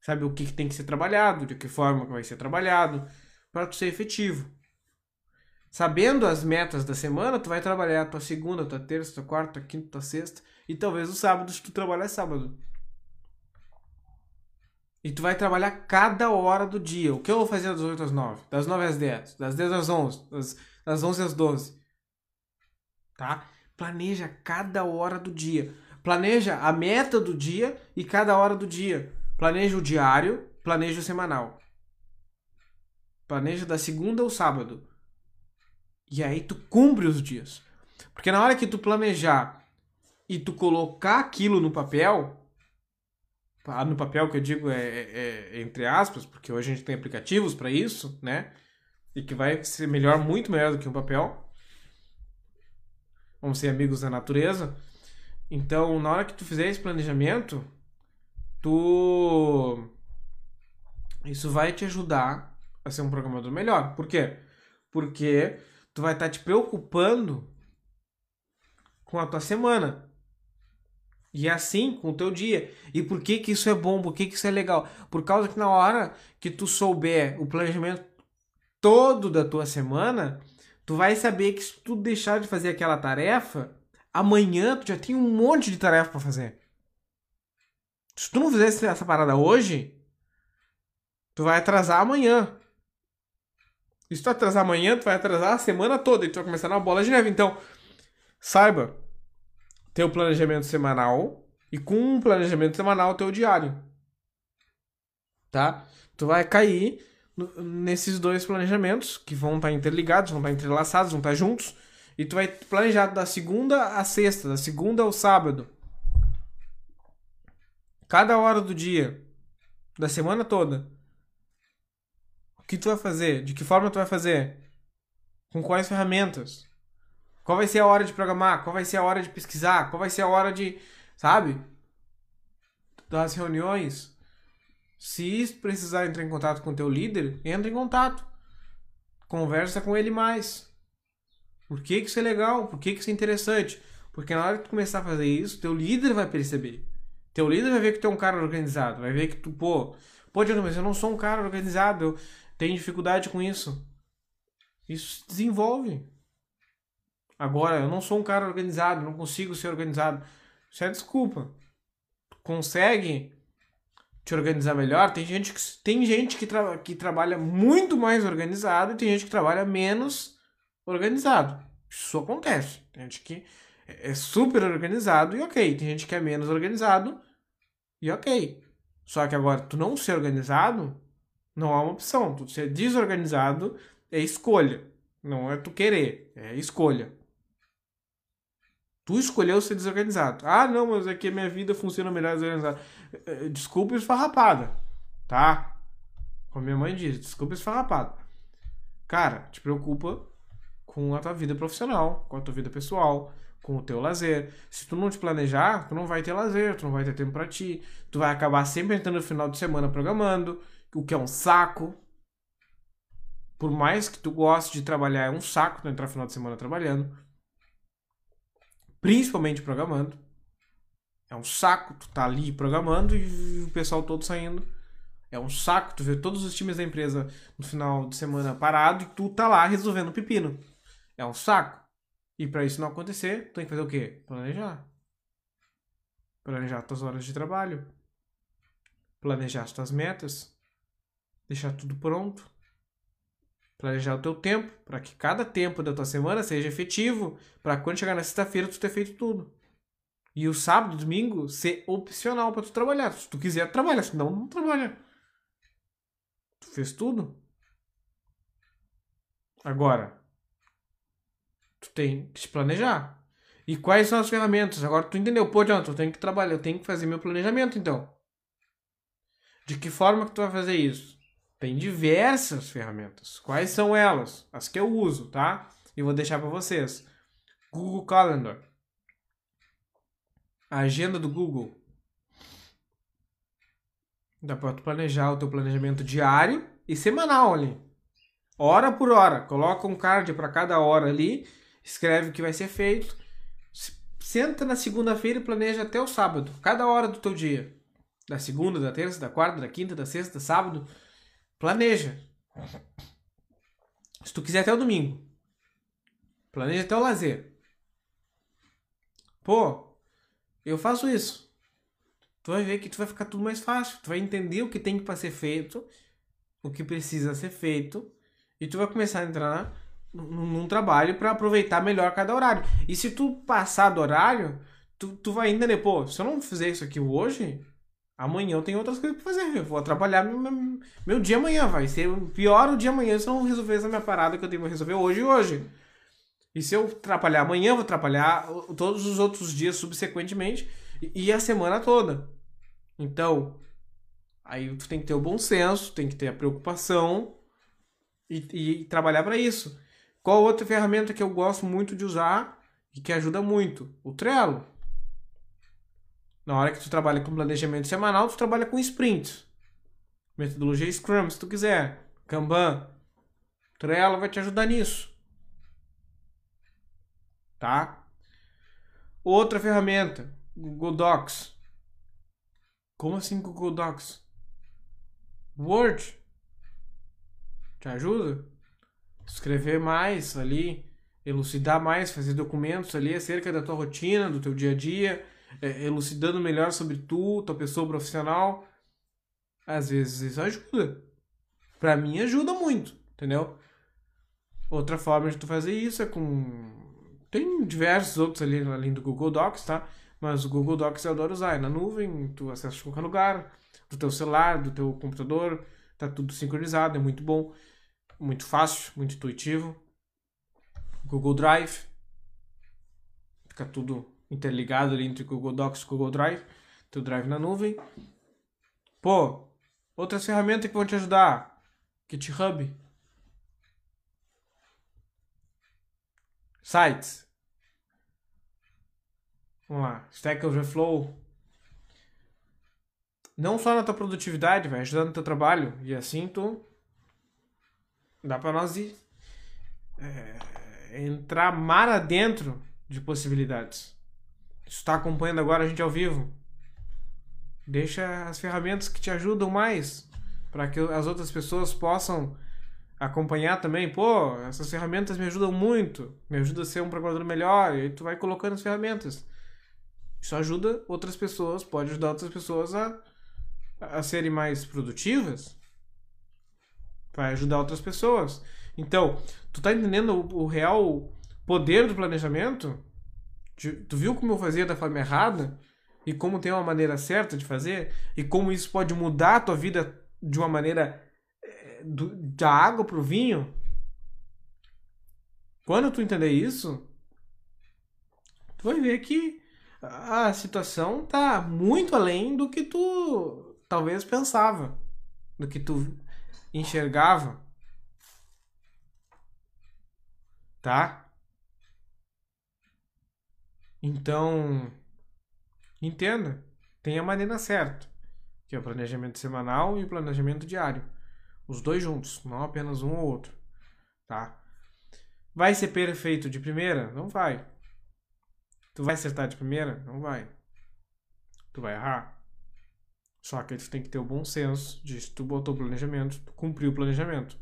Sabe o que, que tem que ser trabalhado, de que forma que vai ser trabalhado, para tu ser efetivo. Sabendo as metas da semana, tu vai trabalhar a tua segunda, tua terça, tua quarta, tua quinta, tua sexta e talvez o sábado se tu trabalhar sábado. E tu vai trabalhar cada hora do dia. O que eu vou fazer das 8 às 9? Das 9 às 10? Das 10 às 11? Das, das 11 às 12? Tá? Planeja cada hora do dia. Planeja a meta do dia e cada hora do dia. Planeja o diário, planeja o semanal. Planeja da segunda ao sábado. E aí tu cumpre os dias. Porque na hora que tu planejar e tu colocar aquilo no papel, ah, no papel que eu digo é, é, é entre aspas, porque hoje a gente tem aplicativos para isso, né? E que vai ser melhor, muito melhor do que um papel. Vamos ser amigos da natureza. Então, na hora que tu fizer esse planejamento, tu isso vai te ajudar a ser um programador melhor. Por quê? Porque tu vai estar tá te preocupando com a tua semana. E é assim com o teu dia. E por que que isso é bom? Por que que isso é legal? Por causa que na hora que tu souber o planejamento todo da tua semana, tu vai saber que se tu deixar de fazer aquela tarefa, amanhã tu já tem um monte de tarefa para fazer. Se tu não fizesse essa parada hoje, tu vai atrasar amanhã. Se tu atrasar amanhã, tu vai atrasar a semana toda e tu vai começar na bola de neve. Então, saiba, ter o planejamento semanal e com um planejamento semanal ter o diário. Tá? Tu vai cair nesses dois planejamentos que vão estar tá interligados, vão estar tá entrelaçados, vão estar tá juntos. E tu vai planejar da segunda a sexta, da segunda ao sábado. Cada hora do dia, da semana toda. O que tu vai fazer? De que forma tu vai fazer? Com quais ferramentas? Qual vai ser a hora de programar? Qual vai ser a hora de pesquisar? Qual vai ser a hora de, sabe? Das reuniões. Se precisar entrar em contato com o teu líder, entra em contato. Conversa com ele mais. Por que, que isso é legal? Por que, que isso é interessante? Porque na hora que tu começar a fazer isso, teu líder vai perceber. Teu líder vai ver que tu é um cara organizado. Vai ver que tu, pô, pô, Diego, mas eu não sou um cara organizado. Eu tenho dificuldade com isso. Isso desenvolve. Agora, eu não sou um cara organizado, não consigo ser organizado. Isso é desculpa. Consegue te organizar melhor? Tem gente que, tem gente que, tra que trabalha muito mais organizado e tem gente que trabalha menos organizado. Isso acontece. Tem gente que é super organizado e ok. Tem gente que é menos organizado e ok. Só que agora, tu não ser organizado não há uma opção. Tu ser desorganizado é escolha. Não é tu querer, é escolha. Tu escolheu ser desorganizado. Ah, não, mas é que a minha vida funciona melhor desorganizada. Eh, desculpa esfarrapada, tá? Como minha mãe diz, desculpa esfarrapada. Cara, te preocupa com a tua vida profissional, com a tua vida pessoal, com o teu lazer. Se tu não te planejar, tu não vai ter lazer, tu não vai ter tempo para ti. Tu vai acabar sempre entrando no final de semana programando, o que é um saco. Por mais que tu goste de trabalhar, é um saco tu entrar final de semana trabalhando principalmente programando. É um saco tu tá ali programando e o pessoal todo saindo. É um saco tu ver todos os times da empresa no final de semana parado e tu tá lá resolvendo o pepino. É um saco. E para isso não acontecer, tu tem que fazer o quê? Planejar. Planejar tuas horas de trabalho. Planejar as tuas metas. Deixar tudo pronto planejar o teu tempo, para que cada tempo da tua semana seja efetivo, para quando chegar na sexta-feira tu ter feito tudo. E o sábado, domingo, ser opcional para tu trabalhar. Se tu quiser, trabalha, senão não trabalha. Tu fez tudo. Agora, tu tem que te planejar. E quais são as ferramentas? Agora tu entendeu, pô, John, tu tem que trabalhar, eu tenho que fazer meu planejamento então. De que forma que tu vai fazer isso? Tem diversas ferramentas. Quais são elas? As que eu uso, tá? E vou deixar para vocês. Google Calendar. A agenda do Google. Dá para planejar o teu planejamento diário e semanal ali. Hora por hora. Coloca um card para cada hora ali. Escreve o que vai ser feito. Senta na segunda-feira e planeja até o sábado. Cada hora do teu dia. Da segunda, da terça, da quarta, da quinta, da sexta, sábado Planeja. Se tu quiser até o domingo. Planeja até o lazer. Pô, eu faço isso. tu vai ver que tu vai ficar tudo mais fácil. Tu vai entender o que tem para ser feito, o que precisa ser feito, e tu vai começar a entrar num, num trabalho para aproveitar melhor cada horário. E se tu passar do horário, tu, tu vai entender, pô, se eu não fizer isso aqui hoje, amanhã eu tenho outras coisas pra fazer. Eu vou atrapalhar meu, meu, meu dia amanhã. Vai ser pior o dia amanhã se eu não resolver essa minha parada que eu tenho que resolver hoje e hoje. E se eu atrapalhar amanhã, eu vou atrapalhar todos os outros dias subsequentemente e a semana toda. Então, aí tu tem que ter o bom senso, tem que ter a preocupação e, e trabalhar para isso. Qual outra ferramenta que eu gosto muito de usar e que ajuda muito? O Trello. Na hora que tu trabalha com planejamento semanal, tu trabalha com sprints. Metodologia Scrum, se tu quiser. Kanban. Trello vai te ajudar nisso. Tá? Outra ferramenta, Google Docs. Como assim Google Docs? Word. Te ajuda? Escrever mais ali, elucidar mais, fazer documentos ali acerca da tua rotina, do teu dia a dia é, elucidando melhor sobre tu, tua pessoa profissional. Às vezes isso ajuda. Pra mim ajuda muito, entendeu? Outra forma de tu fazer isso é com. Tem diversos outros ali além do Google Docs, tá? Mas o Google Docs eu adoro usar. É na nuvem, tu acessa de qualquer lugar, do teu celular, do teu computador, tá tudo sincronizado, é muito bom, muito fácil, muito intuitivo. Google Drive, fica tudo interligado ali entre Google Docs e Google Drive, teu Drive na nuvem. Pô, outras ferramentas que vão te ajudar. GitHub. Sites. Vamos lá. Stack Overflow. Não só na tua produtividade, vai ajudar no teu trabalho. E assim tu. Dá pra nós ir. É, entrar mar adentro de possibilidades está acompanhando agora a gente ao vivo, deixa as ferramentas que te ajudam mais para que as outras pessoas possam acompanhar também. Pô, essas ferramentas me ajudam muito, me ajuda a ser um programador melhor. E aí tu vai colocando as ferramentas. Isso ajuda outras pessoas, pode ajudar outras pessoas a, a serem mais produtivas. Vai ajudar outras pessoas. Então, tu tá entendendo o, o real poder do planejamento? Tu viu como eu fazia da forma errada? E como tem uma maneira certa de fazer? E como isso pode mudar a tua vida de uma maneira é, do, da água pro vinho? Quando tu entender isso, tu vai ver que a situação tá muito além do que tu talvez pensava, do que tu enxergava. Tá? Então, entenda, tem a maneira certa, que é o planejamento semanal e o planejamento diário. Os dois juntos, não apenas um ou outro, tá? Vai ser perfeito de primeira? Não vai. Tu vai acertar de primeira? Não vai. Tu vai errar. Só que tu tem que ter o bom senso de se tu botou o planejamento, tu cumpriu o planejamento.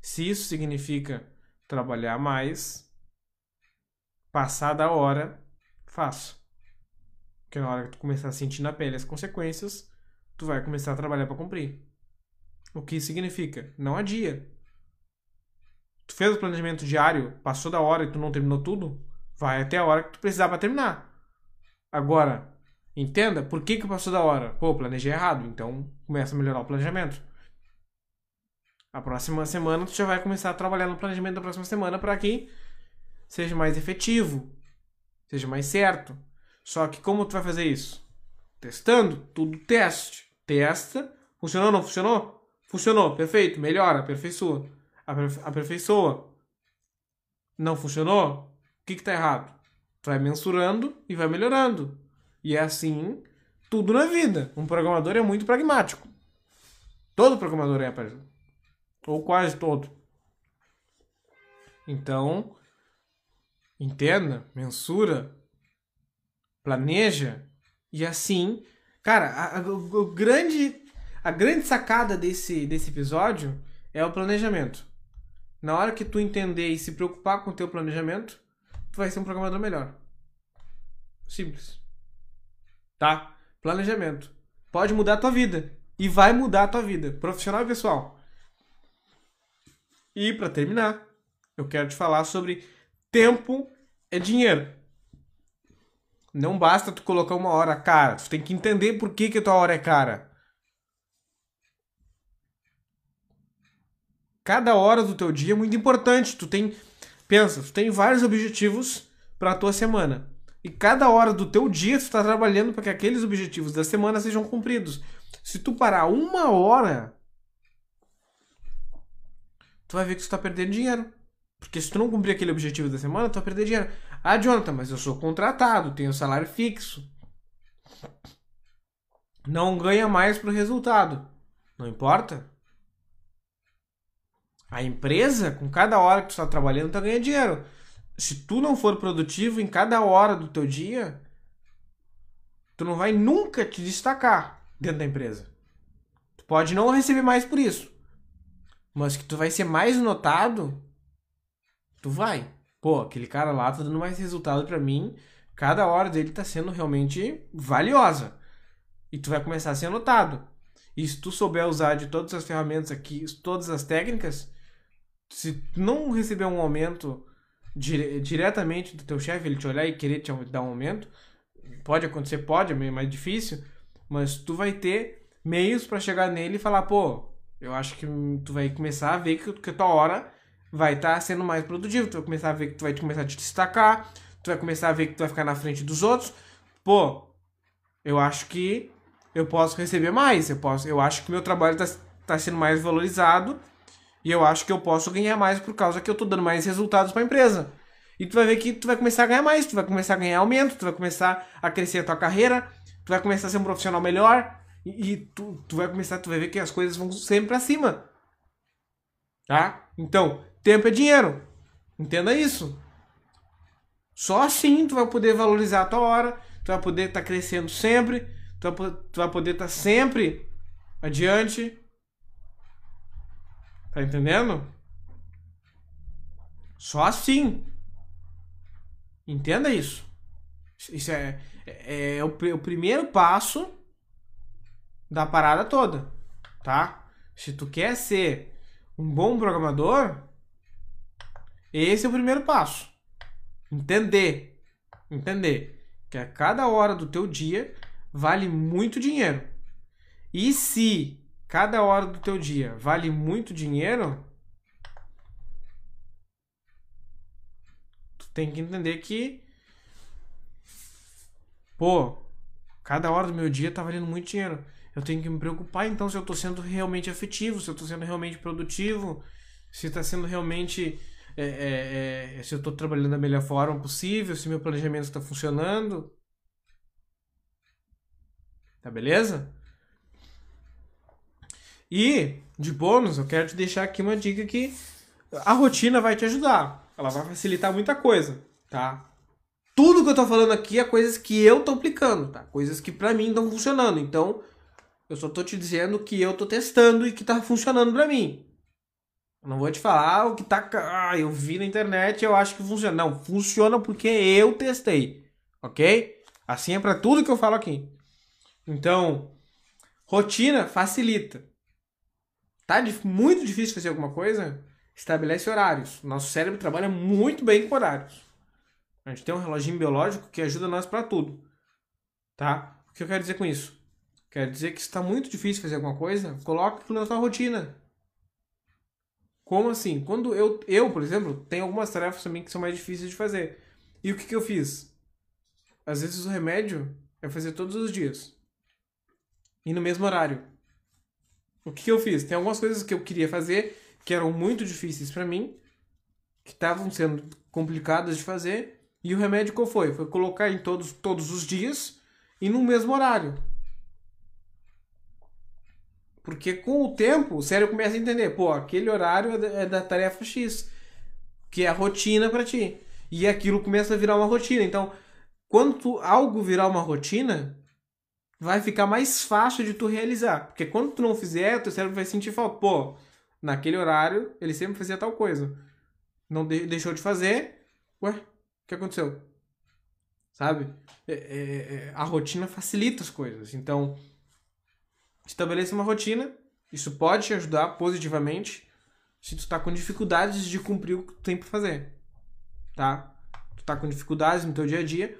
Se isso significa trabalhar mais, passar da hora, faço. Porque na hora que tu começar a sentir na pele as consequências, tu vai começar a trabalhar para cumprir. O que significa? Não adia. Tu fez o planejamento diário, passou da hora e tu não terminou tudo, vai até a hora que tu precisar para terminar. Agora, entenda por que que passou da hora. Pô, planejei errado, então começa a melhorar o planejamento. A próxima semana tu já vai começar a trabalhar no planejamento da próxima semana para que seja mais efetivo, seja mais certo. Só que como tu vai fazer isso? Testando, tudo teste. Testa, funcionou ou não funcionou? Funcionou, perfeito, melhora, aperfeiçoa. Aperfeiçoa. Não funcionou? O que está errado? Tu vai mensurando e vai melhorando. E é assim tudo na vida. Um programador é muito pragmático. Todo programador é, ou quase todo. Então, entenda, mensura, planeja e assim, cara, a, a, o grande a grande sacada desse desse episódio é o planejamento. Na hora que tu entender e se preocupar com o teu planejamento, tu vai ser um programador melhor. Simples. Tá? Planejamento. pode mudar a tua vida. E vai mudar a tua vida, profissional e pessoal. E para terminar, eu quero te falar sobre tempo é dinheiro. Não basta tu colocar uma hora cara, tu tem que entender por que que a tua hora é cara. Cada hora do teu dia é muito importante. Tu tem, pensa, tu tem vários objetivos para a tua semana. E cada hora do teu dia tu está trabalhando para que aqueles objetivos da semana sejam cumpridos. Se tu parar uma hora, tu vai ver que tu está perdendo dinheiro. Porque se tu não cumprir aquele objetivo da semana, tu vai perder dinheiro. Ah, Jonathan, mas eu sou contratado, tenho salário fixo. Não ganha mais pro resultado. Não importa. A empresa, com cada hora que tu está trabalhando, tá ganhando dinheiro. Se tu não for produtivo em cada hora do teu dia, tu não vai nunca te destacar dentro da empresa. Tu pode não receber mais por isso. Mas que tu vai ser mais notado, tu vai. Pô, aquele cara lá tá dando mais resultado para mim. Cada hora dele tá sendo realmente valiosa. E tu vai começar a ser notado. E se tu souber usar de todas as ferramentas aqui, todas as técnicas, se não receber um aumento dire diretamente do teu chefe, ele te olhar e querer te dar um aumento, pode acontecer, pode, é meio mais difícil, mas tu vai ter meios para chegar nele e falar, pô, eu acho que tu vai começar a ver que, que a tua hora vai estar tá sendo mais produtivo, tu vai começar a ver que tu vai começar a te destacar, tu vai começar a ver que tu vai ficar na frente dos outros, pô, eu acho que eu posso receber mais, eu posso, eu acho que meu trabalho está tá sendo mais valorizado e eu acho que eu posso ganhar mais por causa que eu tô dando mais resultados para a empresa. E tu vai ver que tu vai começar a ganhar mais, tu vai começar a ganhar aumento, tu vai começar a crescer a tua carreira, tu vai começar a ser um profissional melhor e, e tu, tu vai começar, tu vai ver que as coisas vão sempre para cima. Tá? Então, tempo é dinheiro. Entenda isso. Só assim tu vai poder valorizar a tua hora, tu vai poder estar tá crescendo sempre, tu vai, tu vai poder estar tá sempre adiante Tá entendendo? Só assim. Entenda isso. Isso é, é, é o, o primeiro passo da parada toda, tá? Se tu quer ser um bom programador, esse é o primeiro passo. Entender. Entender que a cada hora do teu dia vale muito dinheiro. E se cada hora do teu dia vale muito dinheiro, tu tem que entender que pô, cada hora do meu dia tá valendo muito dinheiro. Eu tenho que me preocupar então se eu tô sendo realmente efetivo, se eu tô sendo realmente produtivo, se tá sendo realmente é, é, é, se eu tô trabalhando da melhor forma possível, se meu planejamento está funcionando. Tá beleza? E, de bônus, eu quero te deixar aqui uma dica que a rotina vai te ajudar. Ela vai facilitar muita coisa, tá? Tudo que eu tô falando aqui é coisas que eu tô aplicando, tá? Coisas que pra mim estão funcionando. Então, eu só tô te dizendo que eu tô testando e que tá funcionando pra mim. Não vou te falar o que tá. Ah, eu vi na internet eu acho que funciona. Não, funciona porque eu testei. Ok? Assim é para tudo que eu falo aqui. Então, rotina facilita. Tá muito difícil fazer alguma coisa? Estabelece horários. Nosso cérebro trabalha muito bem com horários. A gente tem um reloginho biológico que ajuda nós para tudo. Tá? O que eu quero dizer com isso? Quero dizer que está muito difícil fazer alguma coisa, coloque aquilo na sua rotina. Como assim? Quando eu, eu, por exemplo, tenho algumas tarefas também que são mais difíceis de fazer. E o que, que eu fiz? Às vezes o remédio é fazer todos os dias. E no mesmo horário. O que, que eu fiz? Tem algumas coisas que eu queria fazer que eram muito difíceis para mim, que estavam sendo complicadas de fazer, e o remédio qual foi? Foi colocar em todos, todos os dias e no mesmo horário. Porque com o tempo o cérebro começa a entender, pô, aquele horário é da, é tarefa X, que é a rotina para ti. E aquilo começa a virar uma rotina. Então, quando tu, algo virar uma rotina, vai ficar mais fácil de tu realizar. Porque quando tu não fizer, teu cérebro vai sentir falta. Pô, naquele horário ele sempre fazia tal coisa. Não de deixou de fazer. Ué, o que aconteceu? Sabe? É, é, é, a rotina facilita as coisas. Então, Estabeleça uma rotina. Isso pode te ajudar positivamente se tu está com dificuldades de cumprir o que tu tem para fazer. Tá? Tu tá com dificuldades no teu dia a dia,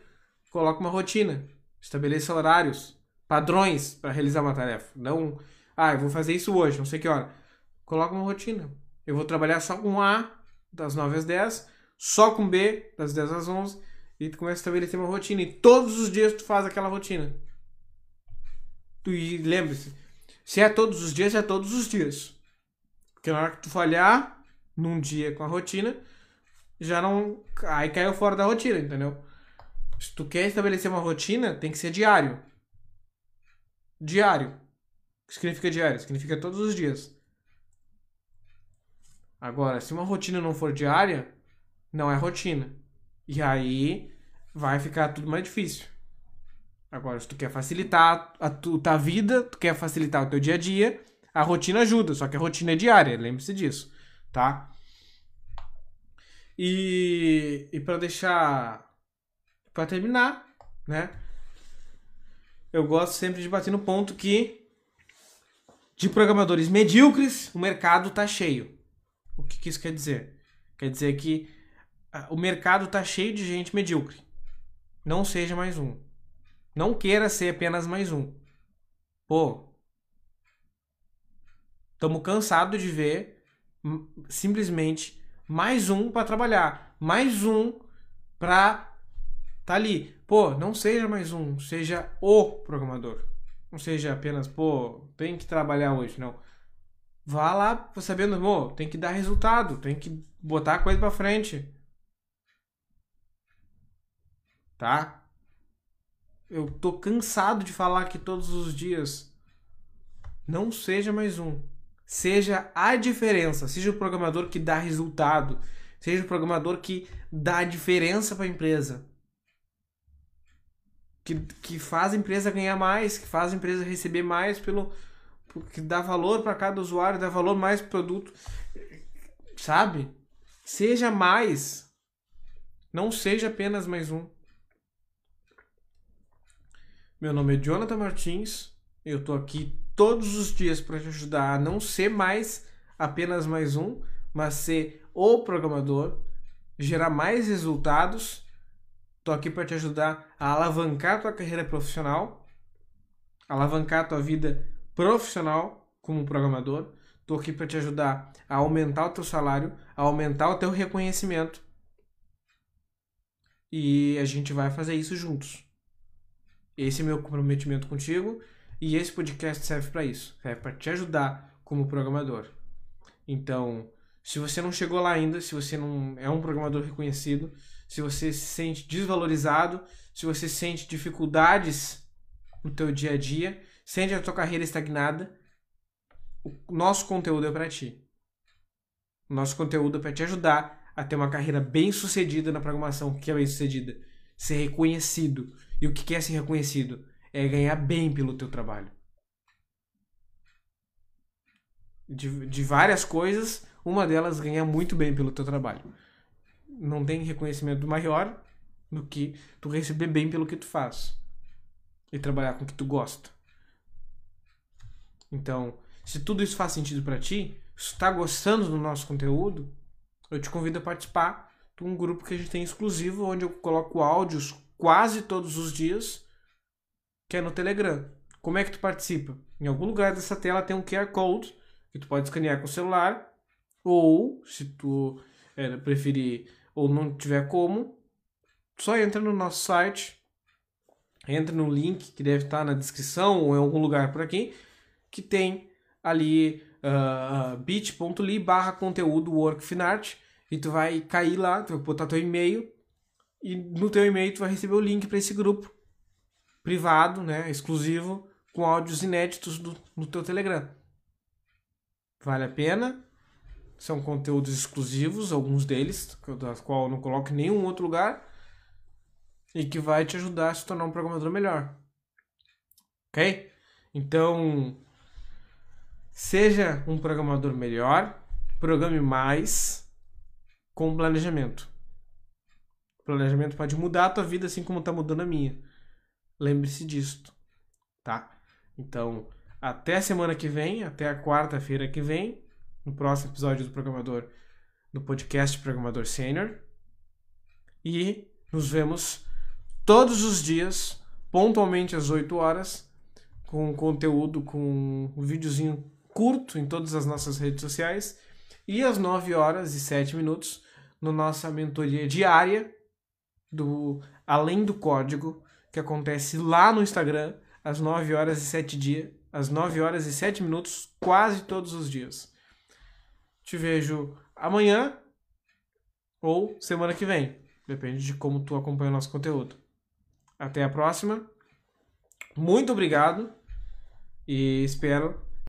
coloca uma rotina. Estabeleça horários, padrões para realizar uma tarefa. Não, ah, eu vou fazer isso hoje, não sei que hora. Coloca uma rotina. Eu vou trabalhar só com A das 9 às 10, só com B das 10 às 11 e tu começa a estabelecer uma rotina e todos os dias tu faz aquela rotina. E lembre-se, se é todos os dias, é todos os dias. Porque na hora que tu falhar num dia com a rotina, já não. Aí caiu fora da rotina, entendeu? Se tu quer estabelecer uma rotina, tem que ser diário. Diário. O que significa diário? Significa todos os dias. Agora, se uma rotina não for diária, não é rotina. E aí vai ficar tudo mais difícil. Agora, se tu quer facilitar a tua vida, tu quer facilitar o teu dia a dia, a rotina ajuda, só que a rotina é diária, lembre-se disso, tá? E, e para deixar para terminar, né? Eu gosto sempre de bater no ponto que de programadores medíocres o mercado tá cheio. O que, que isso quer dizer? Quer dizer que o mercado tá cheio de gente medíocre. Não seja mais um. Não queira ser apenas mais um. Pô, estamos cansados de ver simplesmente mais um para trabalhar, mais um para tá ali. Pô, não seja mais um, seja o programador. Não seja apenas, pô, tem que trabalhar hoje, não. Vá lá sabendo, pô, tem que dar resultado, tem que botar a coisa para frente. Tá? Eu tô cansado de falar aqui todos os dias. Não seja mais um. Seja a diferença. Seja o programador que dá resultado. Seja o programador que dá diferença para a empresa. Que, que faz a empresa ganhar mais, que faz a empresa receber mais pelo que dá valor para cada usuário, dá valor mais pro produto. Sabe? Seja mais. Não seja apenas mais um. Meu nome é Jonathan Martins. Eu tô aqui todos os dias para te ajudar a não ser mais apenas mais um, mas ser o programador, gerar mais resultados. Tô aqui para te ajudar a alavancar tua carreira profissional, alavancar tua vida profissional como programador. Tô aqui para te ajudar a aumentar o teu salário, a aumentar o teu reconhecimento. E a gente vai fazer isso juntos. Esse é meu comprometimento contigo e esse podcast serve para isso, serve para te ajudar como programador. Então, se você não chegou lá ainda, se você não é um programador reconhecido, se você se sente desvalorizado, se você sente dificuldades no teu dia a dia, sente a tua carreira estagnada, o nosso conteúdo é para ti. O nosso conteúdo é para te ajudar a ter uma carreira bem sucedida na programação, que é bem sucedida, ser reconhecido, e o que quer ser reconhecido é ganhar bem pelo teu trabalho. De, de várias coisas, uma delas ganhar muito bem pelo teu trabalho. Não tem reconhecimento maior do que tu receber bem pelo que tu faz e trabalhar com o que tu gosta. Então, se tudo isso faz sentido para ti, se tá gostando do nosso conteúdo, eu te convido a participar de um grupo que a gente tem exclusivo, onde eu coloco áudios quase todos os dias, que é no Telegram. Como é que tu participa? Em algum lugar dessa tela tem um QR Code que tu pode escanear com o celular, ou se tu é, preferir ou não tiver como, só entra no nosso site, entra no link que deve estar na descrição ou em algum lugar por aqui, que tem ali uh, bit.ly barra conteúdo workfinart e tu vai cair lá, tu vai botar teu e-mail e no teu e-mail tu vai receber o link para esse grupo privado, né, exclusivo, com áudios inéditos do, no teu Telegram. Vale a pena. São conteúdos exclusivos, alguns deles, das qual eu não coloco em nenhum outro lugar, e que vai te ajudar a se tornar um programador melhor. Ok? Então, seja um programador melhor, programe mais com planejamento. Planejamento pode mudar a tua vida assim como está mudando a minha. Lembre-se disto, tá? Então, Até semana que vem, até a quarta-feira que vem, no próximo episódio do Programador, do podcast Programador Sênior. E nos vemos todos os dias, pontualmente às 8 horas, com conteúdo, com um videozinho curto em todas as nossas redes sociais. E às 9 horas e 7 minutos, na nossa mentoria diária do Além do Código, que acontece lá no Instagram, às 9 horas e 7 dias, às 9 horas e 7 minutos, quase todos os dias. Te vejo amanhã ou semana que vem. Depende de como tu acompanha o nosso conteúdo. Até a próxima. Muito obrigado e espero